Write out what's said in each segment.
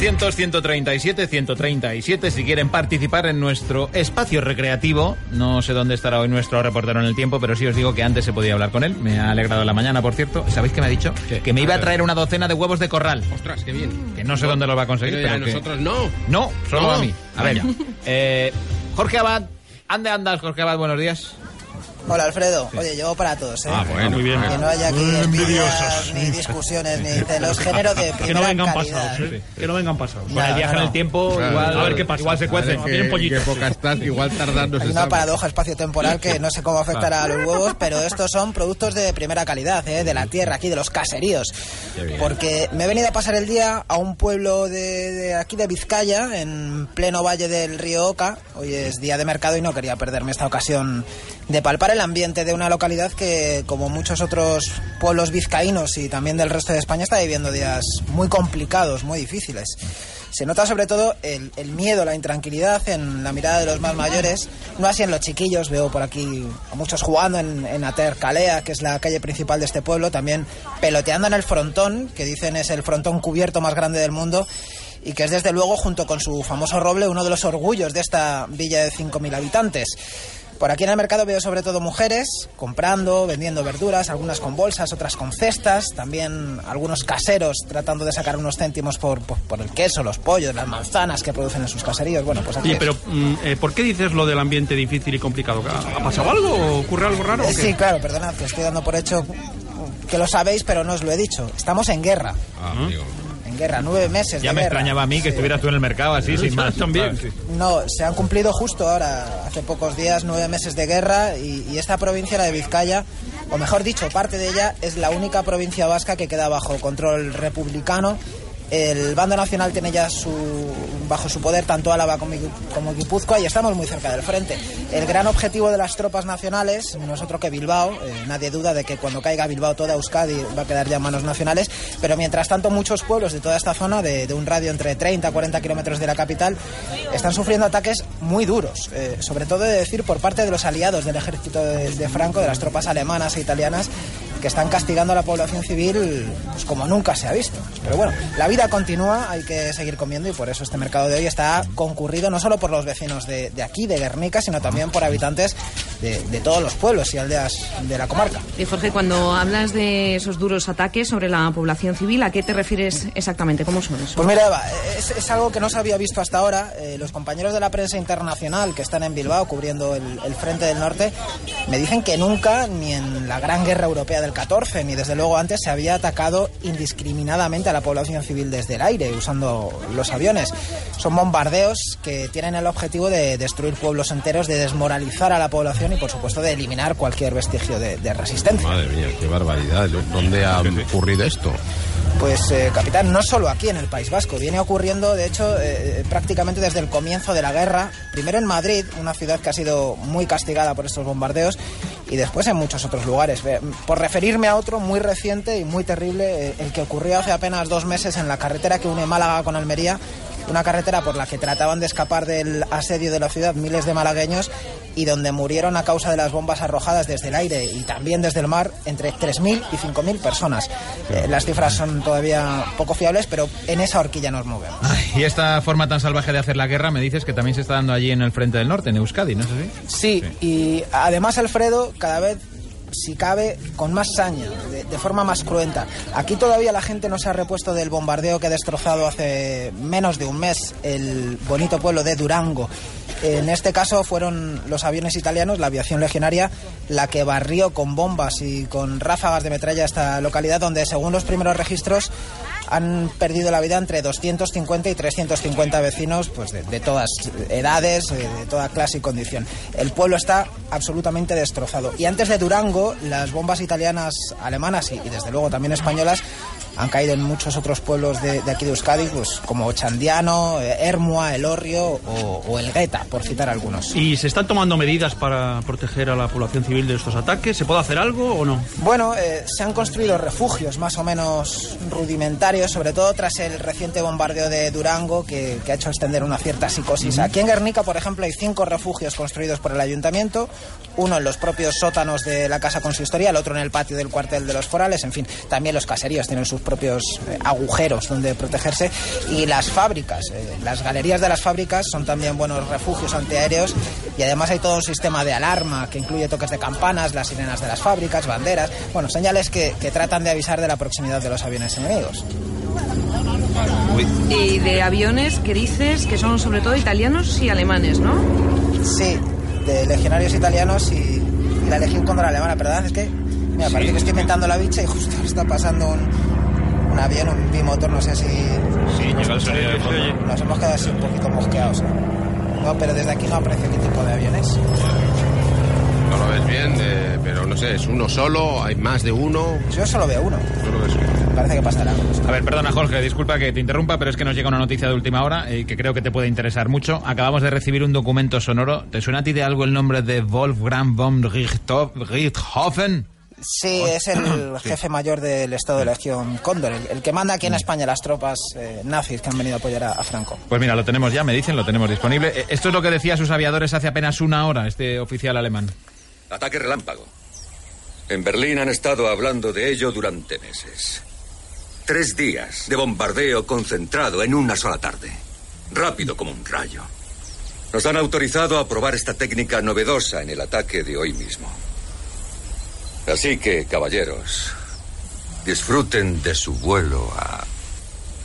900-137-137 si quieren participar en nuestro espacio recreativo. No sé dónde estará hoy nuestro reportero en el tiempo, pero sí os digo que antes se podía hablar con él. Me ha alegrado la mañana, por cierto. ¿Sabéis qué me ha dicho? Que me iba a traer una docena de huevos de corral. Ostras, qué bien. Que no sé dónde los va a conseguir, Pero que- nosotros no. No, solo No. a mí. A ver, eh, Jorge Abad. ¿Ande andas, Jorge Abad? Buenos días. Hola Alfredo, oye, llevo para todos, ¿eh? Ah, bueno. muy bien. Que no haya aquí envidias, ni discusiones, ni celos, género de Que no primera vengan calidad. pasados, ¿eh? Que no vengan pasados. Con el viaje no, en el tiempo, Claro, igual, a ver qué pasa. igual se cuecen. Pollitos. qué época estás, igual se Hay una paradoja espacio-temporal que no sé cómo afectará a los huevos, pero estos son productos de primera calidad, ¿eh? de la tierra, aquí, de los caseríos. Porque me he venido a pasar el día a un pueblo de, de aquí de Vizcaya, en pleno valle del río Oca. Hoy es día de mercado y no quería perderme esta ocasión de palpar el ambiente de una localidad que, como muchos otros pueblos vizcaínos y también del resto de España, está viviendo días muy complicados, muy difíciles. Se nota sobre todo el, miedo, la intranquilidad en la mirada de los más mayores, no así en los chiquillos, veo por aquí a muchos jugando en, en Ater Calea, que es la calle principal de este pueblo, también peloteando en el frontón, que dicen es el frontón cubierto más grande del mundo, y que es desde luego, junto con su famoso roble, uno de los orgullos de esta villa de 5.000 habitantes. Por aquí en el mercado veo sobre todo mujeres comprando, vendiendo verduras, algunas con bolsas, otras con cestas, también algunos caseros tratando de sacar unos céntimos por, por, por el queso, los pollos, las manzanas que producen en sus caseríos. Bueno, pues aquí pero mm, eh, ¿por qué dices lo del ambiente difícil y complicado? ¿Ha pasado algo o ocurre algo raro? o Eh, qué? Sí, claro, perdonad, que estoy dando por hecho que lo sabéis, pero no os lo he dicho. Estamos en guerra, Ah, amigo. En guerra, nueve meses Ya de me guerra. extrañaba a mí que Sí. estuvieras tú en el mercado así, sin más. También. No, se han cumplido justo ahora, hace pocos días, nueve meses de guerra y, y esta provincia, la de Vizcaya, o mejor dicho, parte de ella, es la única provincia vasca que queda bajo control republicano. El bando nacional tiene ya su, bajo su poder tanto Álava como, Gui- como Guipúzcoa y estamos muy cerca del frente. El gran objetivo de las tropas nacionales no es otro que Bilbao. eh, nadie duda de que cuando caiga Bilbao toda Euskadi va a quedar ya en manos nacionales. Pero mientras tanto muchos pueblos de toda esta zona, de, un radio entre 30 a 40 kilómetros de la capital, están sufriendo ataques muy duros. eh, sobre todo de decir por parte de los aliados del ejército de Franco, de las tropas alemanas e italianas, que están castigando a la población civil pues, como nunca se ha visto. Pero bueno, la vida continúa, hay que seguir comiendo y por eso este mercado de hoy está concurrido no solo por los vecinos de, de aquí, de Guernica, sino también por habitantes de, de todos los pueblos y aldeas de la comarca. Y Jorge, cuando hablas de esos duros ataques sobre la población civil, ¿a qué te refieres exactamente? ¿Cómo son eso? Pues mira, Eva, es, es algo que no se había visto hasta ahora. Eh, los compañeros de la prensa internacional que están en Bilbao cubriendo el, el frente del norte me dicen que nunca, ni en la Gran Guerra Europea del 14, ni desde luego antes, se había atacado indiscriminadamente a la población civil desde el aire usando los aviones. Son bombardeos que tienen el objetivo de destruir pueblos enteros, de desmoralizar a la población y, por supuesto, de eliminar cualquier vestigio de, de resistencia. Madre mía, qué barbaridad. ¿Dónde ha ocurrido esto? Pues, eh, capitán, no solo aquí en el País Vasco, viene ocurriendo, de hecho, eh, prácticamente desde el comienzo de la guerra, primero en Madrid, una ciudad que ha sido muy castigada por estos bombardeos, y después en muchos otros lugares. Por referirme a otro muy reciente y muy terrible, eh, el que ocurrió hace apenas dos meses en la carretera que une Málaga con Almería, una carretera por la que trataban de escapar del asedio de la ciudad miles de malagueños y donde murieron a causa de las bombas arrojadas desde el aire y también desde el mar entre 3.000 y 5.000 personas. Eh, las cifras son todavía poco fiables, pero en esa horquilla nos movemos. Ay, y esta forma tan salvaje de hacer la guerra me dices que también se está dando allí en el frente del norte, en Euskadi, ¿no es así? Sí, y además Alfredo cada vez si cabe, con más saña, de, de, forma más cruenta. Aquí todavía la gente no se ha repuesto del bombardeo que ha destrozado hace menos de un mes el bonito pueblo de Durango. En este caso fueron los aviones italianos, la aviación legionaria, la que barrió con bombas y con ráfagas de metralla esta localidad, donde según los primeros registros han perdido la vida entre 250 y 350 vecinos pues de, todas edades, de toda clase y condición. El pueblo está absolutamente destrozado. Y antes de Durango, las bombas italianas, alemanas y desde luego también españolas han caído en muchos otros pueblos de, de aquí de Euskadi, pues como Chandiano, Hermua, Elorrio o, o Elgueta, por citar algunos. ¿Y se están tomando medidas para proteger a la población civil de estos ataques? ¿Se puede hacer algo o no? Bueno, eh, se han construido refugios más o menos rudimentarios, sobre todo tras el reciente bombardeo de Durango, que, que ha hecho extender una cierta psicosis. Aquí en Guernica, por ejemplo, hay cinco refugios construidos por el ayuntamiento, uno en los propios sótanos de la casa consistoria, el otro en el patio del cuartel de los forales, en fin, también los caseríos tienen sus propios eh, agujeros donde protegerse y las fábricas. eh, las galerías de las fábricas son también buenos refugios antiaéreos y además hay todo un sistema de alarma que incluye toques de campanas, las sirenas de las fábricas, banderas, bueno, señales que, que tratan de avisar de la proximidad de los aviones enemigos. Y de aviones que dices que son sobre todo italianos y alemanes, ¿no? Sí, de legionarios italianos y, y la Legión alemana, pero la verdad es que, mira, parece que estoy inventando la bicha y justo está pasando un avión, un bimotor, no sé si... Sí, llega el sonido de fondo. Nos hemos quedado así un poquito mosqueados. ¿eh? No, pero desde aquí no aprecio qué tipo de aviones. No lo ves bien, eh, pero no sé, es uno solo, hay más de uno. Yo solo veo uno. Que sí. Parece que pasará. A ver, perdona Jorge, disculpa que te interrumpa, pero es que nos llega una noticia de última hora eh, que creo que te puede interesar mucho. Acabamos de recibir un documento sonoro. ¿Te suena a ti de algo el nombre de Wolfgang von Richthof- Richthofen? Sí, es el jefe mayor del Estado de Legión Cóndor, el, el que manda aquí en España las tropas eh, nazis que han venido a apoyar a, a Franco. Pues mira, lo tenemos ya, me dicen, lo tenemos disponible. Eh, Esto es lo que decía sus aviadores hace apenas una hora, este oficial alemán. Ataque relámpago. En Berlín han estado hablando de ello durante meses. Tres días de bombardeo concentrado en una sola tarde. Rápido como un rayo. Nos han autorizado a probar esta técnica novedosa en el ataque de hoy mismo. Así que, caballeros, disfruten de su vuelo a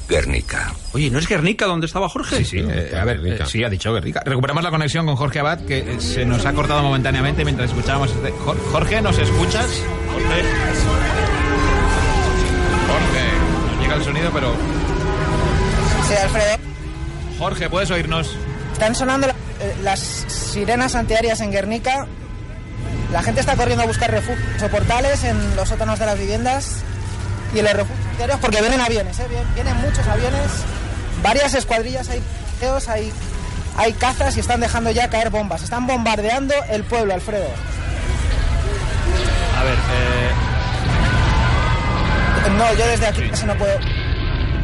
Guernica. Oye, ¿no es Guernica donde estaba Jorge? Sí, sí, eh, a ver, eh, sí, ha dicho Guerrica. Recuperamos la conexión con Jorge Abad, que se nos ha cortado momentáneamente mientras escuchábamos este... Jor- Jorge, ¿nos escuchas? Jorge. Jorge, nos llega el sonido, pero... Sí, Alfredo. Jorge, ¿puedes oírnos? Están sonando eh, las sirenas antiaéreas en Guernica. La gente está corriendo a buscar refugios o portales en los sótanos de las viviendas y en los refugios porque vienen aviones, ¿eh? Vien- vienen muchos aviones, varias escuadrillas, hay hay, hay cazas y están dejando ya caer bombas. Están bombardeando el pueblo, Alfredo. A ver, eh, No, yo desde aquí casi no puedo.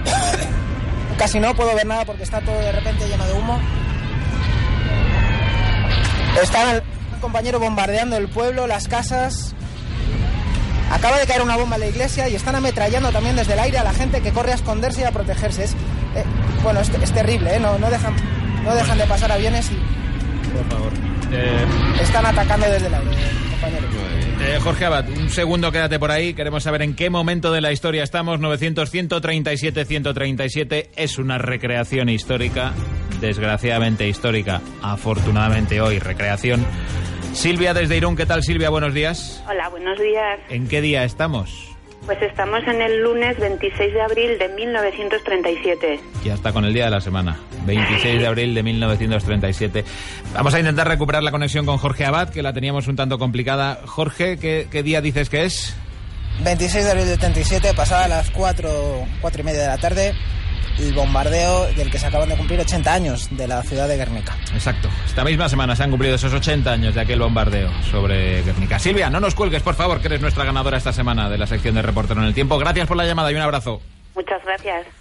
casi no puedo ver nada porque está todo de repente lleno de humo. Está el compañero bombardeando el pueblo, las casas. Acaba de caer una bomba en la iglesia y están ametrallando también desde el aire a la gente que corre a esconderse y a protegerse. Es, eh, bueno, es, es terrible, ¿eh? No, no, dejan, no dejan de pasar aviones y por favor. Eh, están atacando desde el aire, compañero. Eh, Jorge Abad, un segundo, quédate por ahí. Queremos saber en qué momento de la historia estamos. 900-137-137 es una recreación histórica, desgraciadamente histórica, afortunadamente hoy recreación. Silvia desde Irún, ¿qué tal Silvia? Buenos días. Hola, buenos días. ¿En qué día estamos? Pues estamos en el lunes 26 de abril de 1937. Ya está con el día de la semana. 26 de abril de 1937. Vamos a intentar recuperar la conexión con Jorge Abad, que la teníamos un tanto complicada. Jorge, ¿qué, qué día dices que es? 26 de abril del 37, pasada las 4, cuatro y media de la tarde, el bombardeo del que se acaban de cumplir 80 años de la ciudad de Guernica. Exacto. Esta misma semana se han cumplido esos 80 años de aquel bombardeo sobre Guernica. Silvia, no nos cuelgues, por favor, que eres nuestra ganadora esta semana de la sección de Reportero en el Tiempo. Gracias por la llamada y un abrazo. Muchas gracias.